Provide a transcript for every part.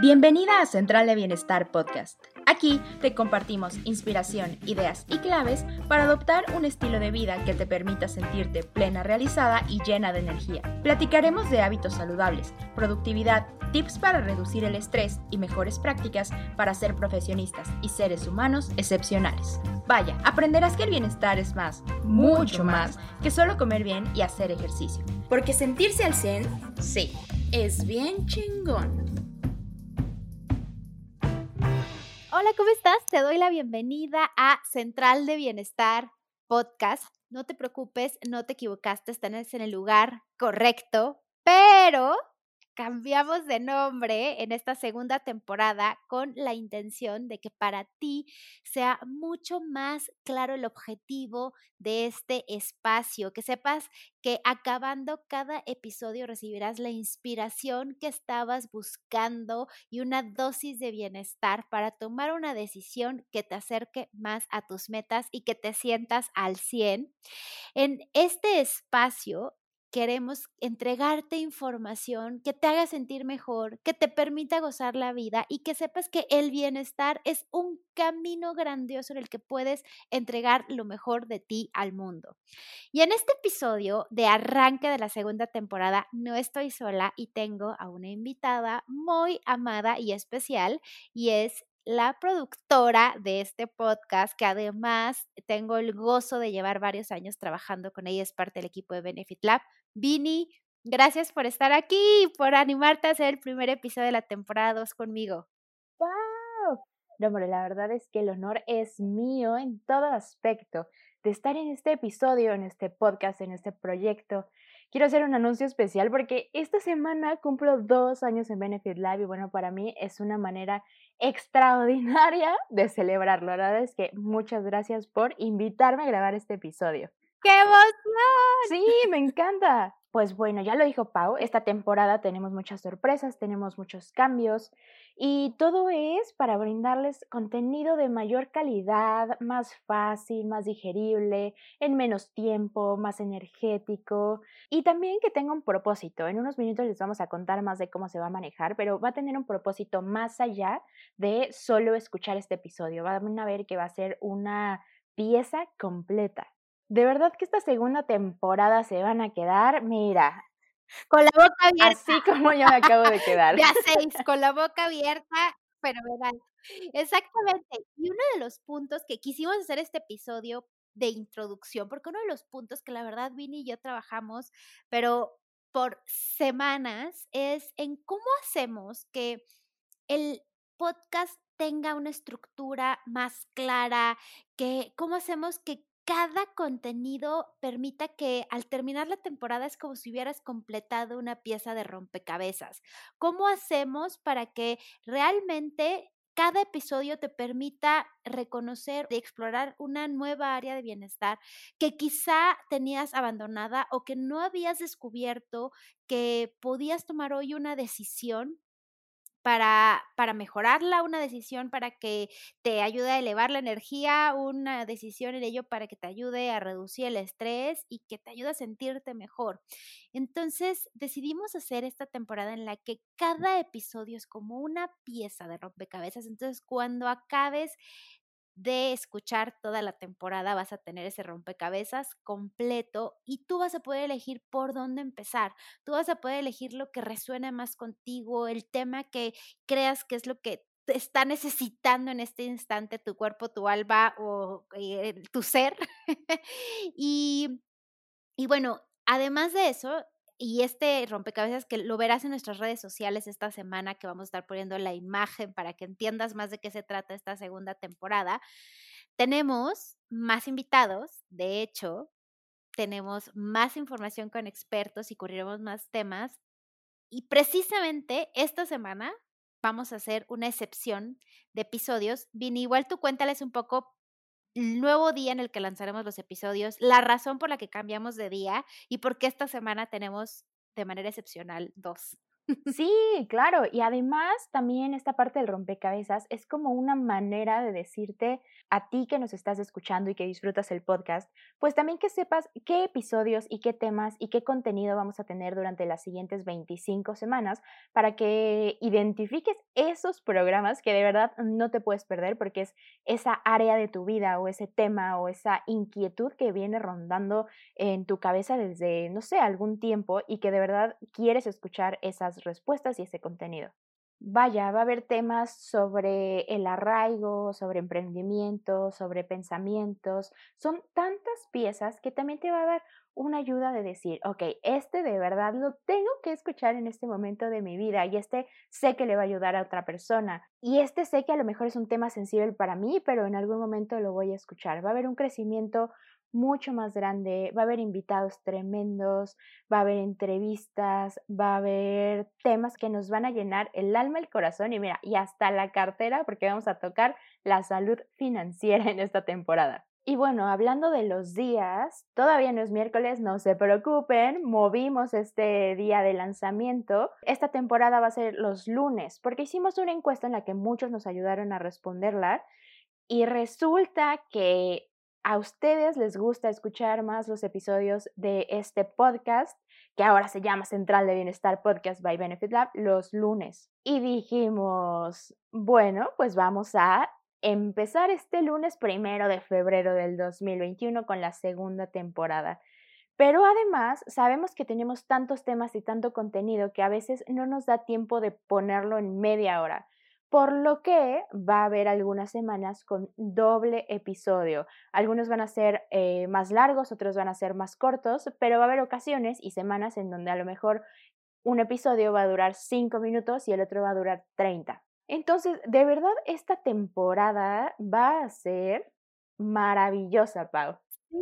Bienvenida a Central de Bienestar Podcast. Aquí te compartimos inspiración, ideas y claves para adoptar un estilo de vida que te permita sentirte plena, realizada y llena de energía. Platicaremos de hábitos saludables, productividad, tips para reducir el estrés y mejores prácticas para ser profesionistas y seres humanos excepcionales. Vaya, aprenderás que el bienestar es más, mucho más, que solo comer bien y hacer ejercicio. Porque sentirse al 100, sí, es bien chingón. Hola, ¿cómo estás? Te doy la bienvenida a Central de Bienestar Podcast. No te preocupes, no te equivocaste, estás en el lugar correcto, pero cambiamos de nombre en esta segunda temporada con la intención de que para ti sea mucho más claro el objetivo de este espacio, que sepas que acabando cada episodio recibirás la inspiración que estabas buscando y una dosis de bienestar para tomar una decisión que te acerque más a tus metas y que te sientas al 100. En este espacio queremos entregarte información que te haga sentir mejor, que te permita gozar la vida y que sepas que el bienestar es un camino grandioso en el que puedes entregar lo mejor de ti al mundo. Y en este episodio de arranque de la segunda temporada no estoy sola y tengo a una invitada muy amada y especial y es la productora de este podcast, que además tengo el gozo de llevar varios años trabajando con ella, es parte del equipo de Benefit Lab. Vini, gracias por estar aquí, por animarte a hacer el primer episodio de la temporada 2 conmigo. ¡Wow! No, hombre, la verdad es que el honor es mío en todo aspecto de estar en este episodio, en este podcast, en este proyecto quiero hacer un anuncio especial porque esta semana cumplo dos años en Benefit Live y bueno, para mí es una manera extraordinaria de celebrarlo. La verdad es que muchas gracias por invitarme a grabar este episodio. ¡Qué emoción! Sí, me encanta. Pues bueno, ya lo dijo Pau, esta temporada tenemos muchas sorpresas, tenemos muchos cambios y todo es para brindarles contenido de mayor calidad, más fácil, más digerible, en menos tiempo, más energético y también que tenga un propósito. En unos minutos les vamos a contar más de cómo se va a manejar, pero va a tener un propósito más allá de solo escuchar este episodio. Van a ver que va a ser una pieza completa. De verdad que esta segunda temporada se van a quedar, mira, con la boca abierta. Así como yo me acabo de quedar. Ya seis, con la boca abierta, fenomenal. Exactamente. Y uno de los puntos que quisimos hacer este episodio de introducción, porque uno de los puntos que la verdad Vini y yo trabajamos, pero por semanas, es en cómo hacemos que el podcast tenga una estructura más clara, que cómo hacemos que cada contenido permita que al terminar la temporada es como si hubieras completado una pieza de rompecabezas. ¿Cómo hacemos para que realmente cada episodio te permita reconocer y explorar una nueva área de bienestar que quizá tenías abandonada o que no habías descubierto que podías tomar hoy una decisión para, para mejorarla, una decisión para que te ayude a elevar la energía, una decisión en ello para que te ayude a reducir el estrés y que te ayude a sentirte mejor. Entonces decidimos hacer esta temporada en la que cada episodio es como una pieza de rompecabezas. Entonces cuando acabes de escuchar toda la temporada, vas a tener ese rompecabezas completo y tú vas a poder elegir por dónde empezar. Tú vas a poder elegir lo que resuene más contigo, el tema que creas que es lo que está necesitando en este instante tu cuerpo, tu alma o eh, tu ser. y, y bueno, además de eso, y este rompecabezas que lo verás en nuestras redes sociales esta semana, que vamos a estar poniendo la imagen para que entiendas más de qué se trata esta segunda temporada. Tenemos más invitados, de hecho, tenemos más información con expertos y cubriremos más temas. Y precisamente esta semana vamos a hacer una excepción de episodios. Vini, igual tú cuéntales un poco nuevo día en el que lanzaremos los episodios, la razón por la que cambiamos de día y por qué esta semana tenemos de manera excepcional dos. Sí, claro. Y además también esta parte del rompecabezas es como una manera de decirte a ti que nos estás escuchando y que disfrutas el podcast, pues también que sepas qué episodios y qué temas y qué contenido vamos a tener durante las siguientes 25 semanas para que identifiques esos programas que de verdad no te puedes perder porque es esa área de tu vida o ese tema o esa inquietud que viene rondando en tu cabeza desde, no sé, algún tiempo y que de verdad quieres escuchar esas respuestas y ese contenido. Vaya, va a haber temas sobre el arraigo, sobre emprendimiento, sobre pensamientos. Son tantas piezas que también te va a dar una ayuda de decir, ok, este de verdad lo tengo que escuchar en este momento de mi vida y este sé que le va a ayudar a otra persona y este sé que a lo mejor es un tema sensible para mí, pero en algún momento lo voy a escuchar. Va a haber un crecimiento mucho más grande, va a haber invitados tremendos, va a haber entrevistas, va a haber temas que nos van a llenar el alma, el corazón y mira, y hasta la cartera porque vamos a tocar la salud financiera en esta temporada. Y bueno, hablando de los días, todavía no es miércoles, no se preocupen, movimos este día de lanzamiento. Esta temporada va a ser los lunes, porque hicimos una encuesta en la que muchos nos ayudaron a responderla y resulta que a ustedes les gusta escuchar más los episodios de este podcast, que ahora se llama Central de Bienestar Podcast by Benefit Lab, los lunes. Y dijimos, bueno, pues vamos a empezar este lunes primero de febrero del 2021 con la segunda temporada. Pero además sabemos que tenemos tantos temas y tanto contenido que a veces no nos da tiempo de ponerlo en media hora por lo que va a haber algunas semanas con doble episodio. Algunos van a ser eh, más largos, otros van a ser más cortos, pero va a haber ocasiones y semanas en donde a lo mejor un episodio va a durar 5 minutos y el otro va a durar 30. Entonces, de verdad, esta temporada va a ser maravillosa, Pau. Sí,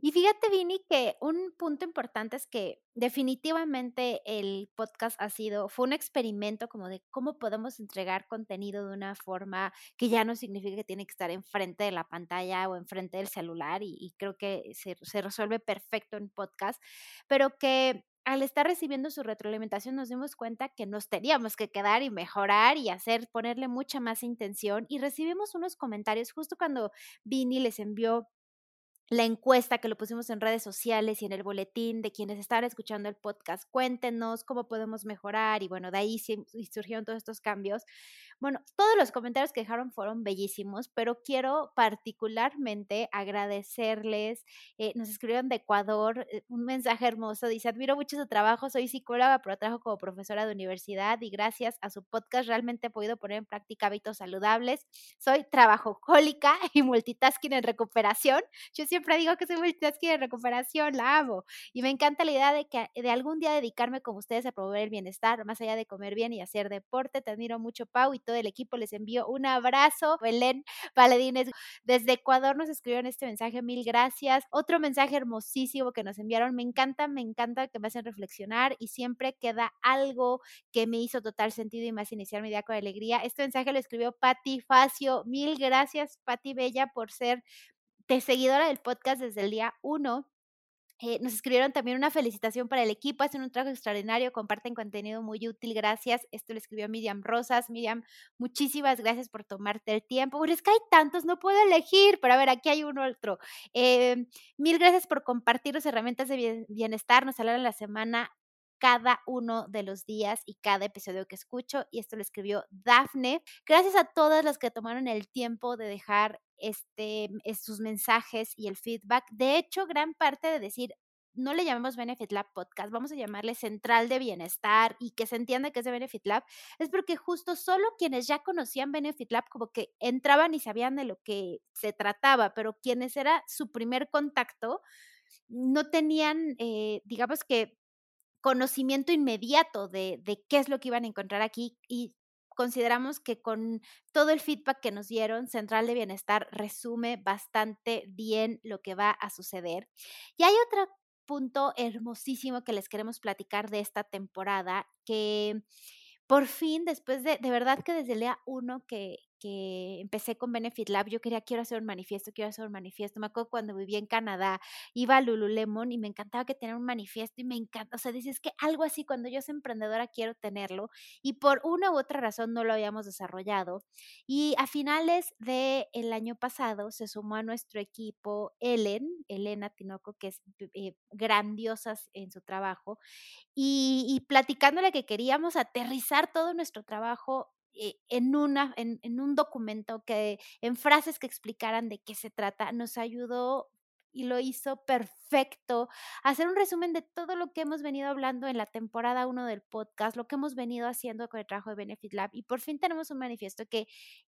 y fíjate, Vini, que un punto importante es que definitivamente el podcast ha sido, fue un experimento como de cómo podemos entregar contenido de una forma que ya no significa que tiene que estar enfrente de la pantalla o enfrente del celular y, creo que se, se resuelve perfecto en podcast, pero que al estar recibiendo su retroalimentación nos dimos cuenta que nos teníamos que quedar y mejorar y hacer, ponerle mucha más intención y recibimos unos comentarios justo cuando Vini les envió la encuesta que lo pusimos en redes sociales y en el boletín de quienes están escuchando el podcast. Cuéntenos cómo podemos mejorar y bueno, de ahí surgieron todos estos cambios. Bueno, todos los comentarios que dejaron fueron bellísimos, pero quiero particularmente agradecerles. Eh, nos escribieron de Ecuador eh, un mensaje hermoso. Dice, admiro mucho su trabajo, soy psicóloga, pero trabajo como profesora de universidad y gracias a su podcast realmente he podido poner en práctica hábitos saludables. Soy trabajólica y multitasking en recuperación. Yo siempre digo que soy multitasking en recuperación, la amo. Y me encanta la idea de que de algún día dedicarme como ustedes a promover el bienestar, más allá de comer bien y hacer deporte. Te admiro mucho, Pau, y todo el equipo les envío un abrazo. Belén Paladines desde Ecuador nos escribieron este mensaje, mil gracias. Otro mensaje hermosísimo que nos enviaron, me encanta, me encanta que me hacen reflexionar y siempre queda algo que me hizo total sentido y hace iniciar mi día con alegría. Este mensaje lo escribió Patti Facio, mil gracias Patti Bella por ser de seguidora del podcast desde el día uno. Eh, nos escribieron también una felicitación para el equipo, hacen un trabajo extraordinario, comparten contenido muy útil, gracias. Esto lo escribió Miriam Rosas. Miriam, muchísimas gracias por tomarte el tiempo. Bueno, es que hay tantos, no puedo elegir, pero a ver, aquí hay uno otro. Eh, mil gracias por compartir las herramientas de bienestar, nos hablaron la semana cada uno de los días y cada episodio que escucho. Y esto lo escribió Dafne. Gracias a todas las que tomaron el tiempo de dejar este, sus mensajes y el feedback. De hecho, gran parte de decir, no le llamemos Benefit Lab Podcast, vamos a llamarle Central de Bienestar y que se entienda que es de Benefit Lab, es porque justo solo quienes ya conocían Benefit Lab como que entraban y sabían de lo que se trataba, pero quienes era su primer contacto no tenían, eh, digamos que conocimiento inmediato de, qué es lo que iban a encontrar aquí y consideramos que con todo el feedback que nos dieron, Central de Bienestar resume bastante bien lo que va a suceder. Y hay otro punto hermosísimo que les queremos platicar de esta temporada, que por fin, después de, de verdad que desde el día uno que, empecé con Benefit Lab, yo quería, quiero hacer un manifiesto, quiero hacer un manifiesto. Me acuerdo cuando vivía en Canadá, iba a Lululemon y me encantaba que tener un manifiesto y me encanta, o sea, dices que algo así, cuando yo soy emprendedora quiero tenerlo y por una u otra razón no lo habíamos desarrollado. Y a finales del el año pasado se sumó a nuestro equipo Ellen, Elena Tinoco, que es eh, grandiosa en su trabajo, y, y platicándole que queríamos aterrizar todo nuestro trabajo en, una, en, un documento que en frases que explicaran de qué se trata, nos ayudó y lo hizo perfecto. Hacer un resumen de todo lo que hemos venido hablando en la temporada 1 del podcast, lo que hemos venido haciendo con el trabajo de Benefit Lab. Y por fin tenemos un manifiesto que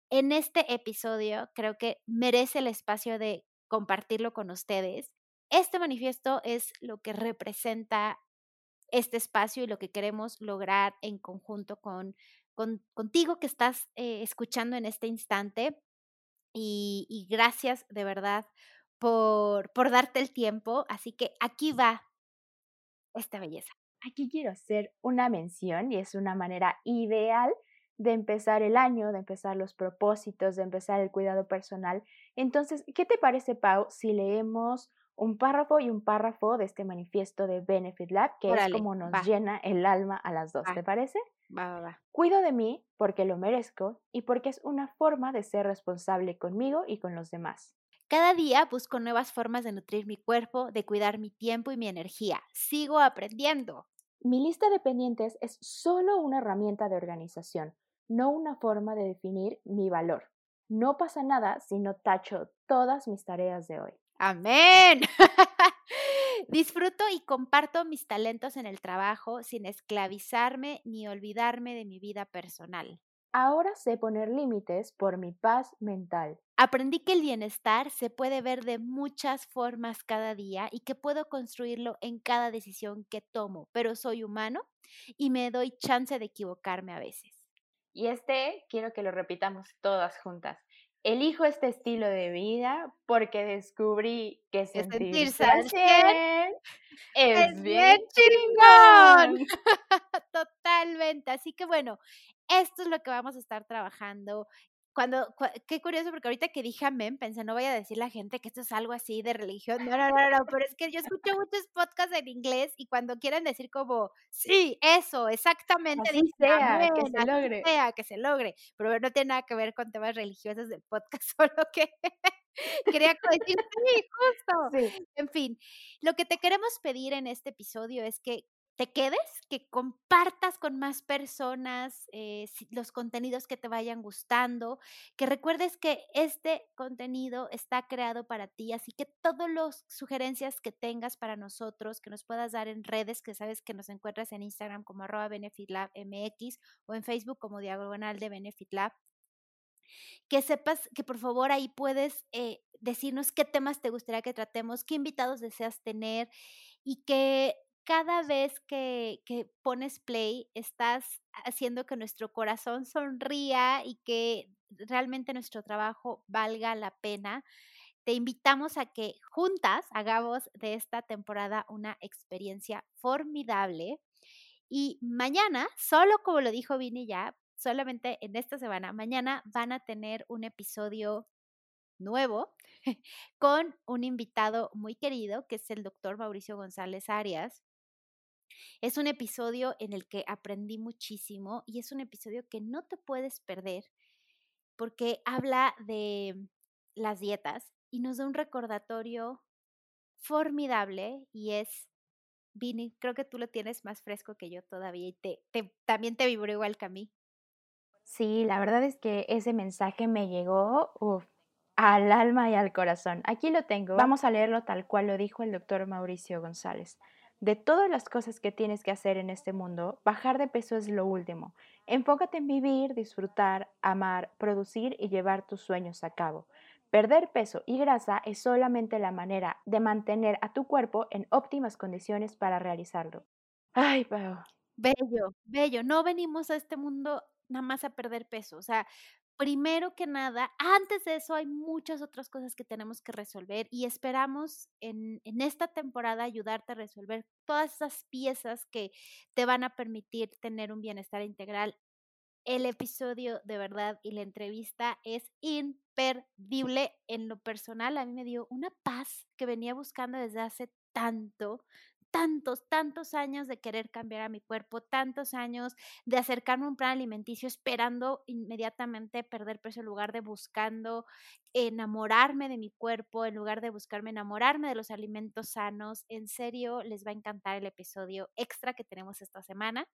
en este episodio creo que merece el espacio de compartirlo con ustedes. Este manifiesto es lo que representa este espacio y lo que queremos lograr en conjunto con contigo que estás eh, escuchando en este instante. Y, y gracias de verdad por, por darte el tiempo. Así que aquí va esta belleza. Aquí quiero hacer una mención y es una manera ideal de empezar el año, de empezar los propósitos, de empezar el cuidado personal. Entonces, ¿qué te parece, Pau, si leemos un párrafo y un párrafo de este manifiesto de Benefit Lab, que es como nos llena el alma a las dos, ¿te parece? Va, va, va. Cuido de mí porque lo merezco y porque es una forma de ser responsable conmigo y con los demás. Cada día busco nuevas formas de nutrir mi cuerpo, de cuidar mi tiempo y mi energía. Sigo aprendiendo. Mi lista de pendientes es solo una herramienta de organización, no una forma de definir mi valor. No pasa nada si no tacho todas mis tareas de hoy. Amén. Disfruto y comparto mis talentos en el trabajo sin esclavizarme ni olvidarme de mi vida personal. Ahora sé poner límites por mi paz mental. Aprendí que el bienestar se puede ver de muchas formas cada día y que puedo construirlo en cada decisión que tomo, pero soy humano y me doy chance de equivocarme a veces. Y este quiero que lo repitamos todas juntas elijo este estilo de vida porque descubrí que sentirse, bien es, bien chingón. Totalmente. Así que bueno, esto es lo que vamos a estar trabajando cuando, qué curioso, porque ahorita que dije amén, pensé, no voy a decir la gente que esto es algo así de religión. No, no, no, no, pero es que yo escucho muchos podcasts en inglés y cuando quieren decir como, sí, eso, exactamente, así sea, que se logre. Sea, que se logre. Pero no tiene nada que ver con temas religiosos del podcast, solo que quería decir, sí, justo. En fin, lo que te queremos pedir en este episodio es que te quedes, que compartas con más personas eh, los contenidos que te vayan gustando, que recuerdes que este contenido está creado para ti, así que todas las sugerencias que tengas para nosotros, que nos puedas dar en redes, que sabes que nos encuentras en Instagram como arroba benefitlabmx o en Facebook como diagonal de benefitlab, que sepas que por favor ahí puedes eh, decirnos qué temas te gustaría que tratemos, qué invitados deseas tener y que cada vez que, pones play, estás haciendo que nuestro corazón sonría y que realmente nuestro trabajo valga la pena. Te invitamos a que juntas hagamos de esta temporada una experiencia formidable. Y mañana, solo como lo dijo Vini ya, solamente en esta semana, mañana van a tener un episodio nuevo con un invitado muy querido, que es el doctor Mauricio González Arias. Es un episodio en el que aprendí muchísimo y es un episodio que no te puedes perder porque habla de las dietas y nos da un recordatorio formidable y es, Vini, creo que tú lo tienes más fresco que yo todavía y te, también te vibró igual que a mí. Sí, la verdad es que ese mensaje me llegó al alma y al corazón. Aquí lo tengo. Vamos a leerlo tal cual lo dijo el doctor Mauricio González. De todas las cosas que tienes que hacer en este mundo, bajar de peso es lo último. Enfócate en vivir, disfrutar, amar, producir y llevar tus sueños a cabo. Perder peso y grasa es solamente la manera de mantener a tu cuerpo en óptimas condiciones para realizarlo. Ay, Pau. Bello, bello. No venimos a este mundo nada más a perder peso. O sea, primero que nada, antes de eso hay muchas otras cosas que tenemos que resolver y esperamos en, esta temporada ayudarte a resolver todas esas piezas que te van a permitir tener un bienestar integral el episodio de verdad y la entrevista es imperdible. En lo personal, a mí me dio una paz que venía buscando desde hace tanto, tantos, tantos años de querer cambiar a mi cuerpo, tantos años de acercarme a un plan alimenticio esperando inmediatamente perder peso en lugar de buscando enamorarme de mi cuerpo, en lugar de buscarme enamorarme de los alimentos sanos. En serio, les va a encantar el episodio extra que tenemos esta semana.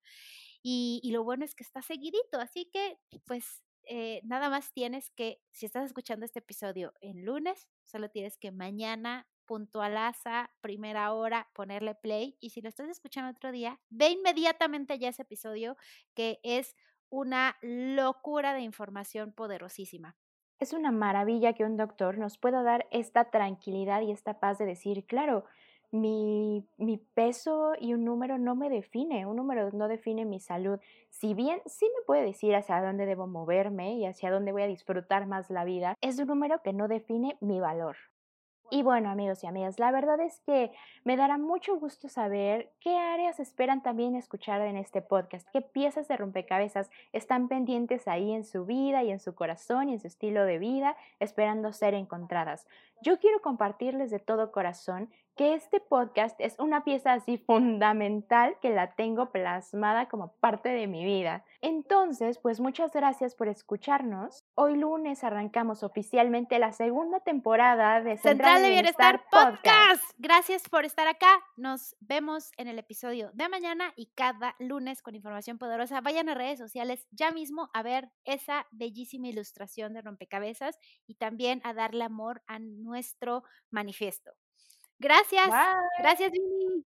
Y, lo bueno es que está seguidito, así que pues eh, nada más tienes que, si estás escuchando este episodio en lunes, solo tienes que mañana puntualaza, primera hora, ponerle play. Y si lo estás escuchando otro día, ve inmediatamente ya ese episodio que es una locura de información poderosísima. Es una maravilla que un doctor nos pueda dar esta tranquilidad y esta paz de decir, claro, mi, mi, peso y un número no me define, un número no define mi salud. Si bien sí me puede decir hacia dónde debo moverme y hacia dónde voy a disfrutar más la vida, es un número que no define mi valor. Y bueno, amigos y amigas, la verdad es que me dará mucho gusto saber qué áreas esperan también escuchar en este podcast, qué piezas de rompecabezas están pendientes ahí en su vida y en su corazón y en su estilo de vida, esperando ser encontradas. Yo quiero compartirles de todo corazón que este podcast es una pieza así fundamental que la tengo plasmada como parte de mi vida. Entonces, pues muchas gracias por escucharnos. Hoy lunes arrancamos oficialmente la segunda temporada de Central, de Bienestar, Podcast. Gracias por estar acá. Nos vemos en el episodio de mañana y cada lunes con información poderosa. Vayan a redes sociales ya mismo a ver esa bellísima ilustración de rompecabezas y también a darle amor a nuestro manifiesto. Gracias. Gracias, Vini.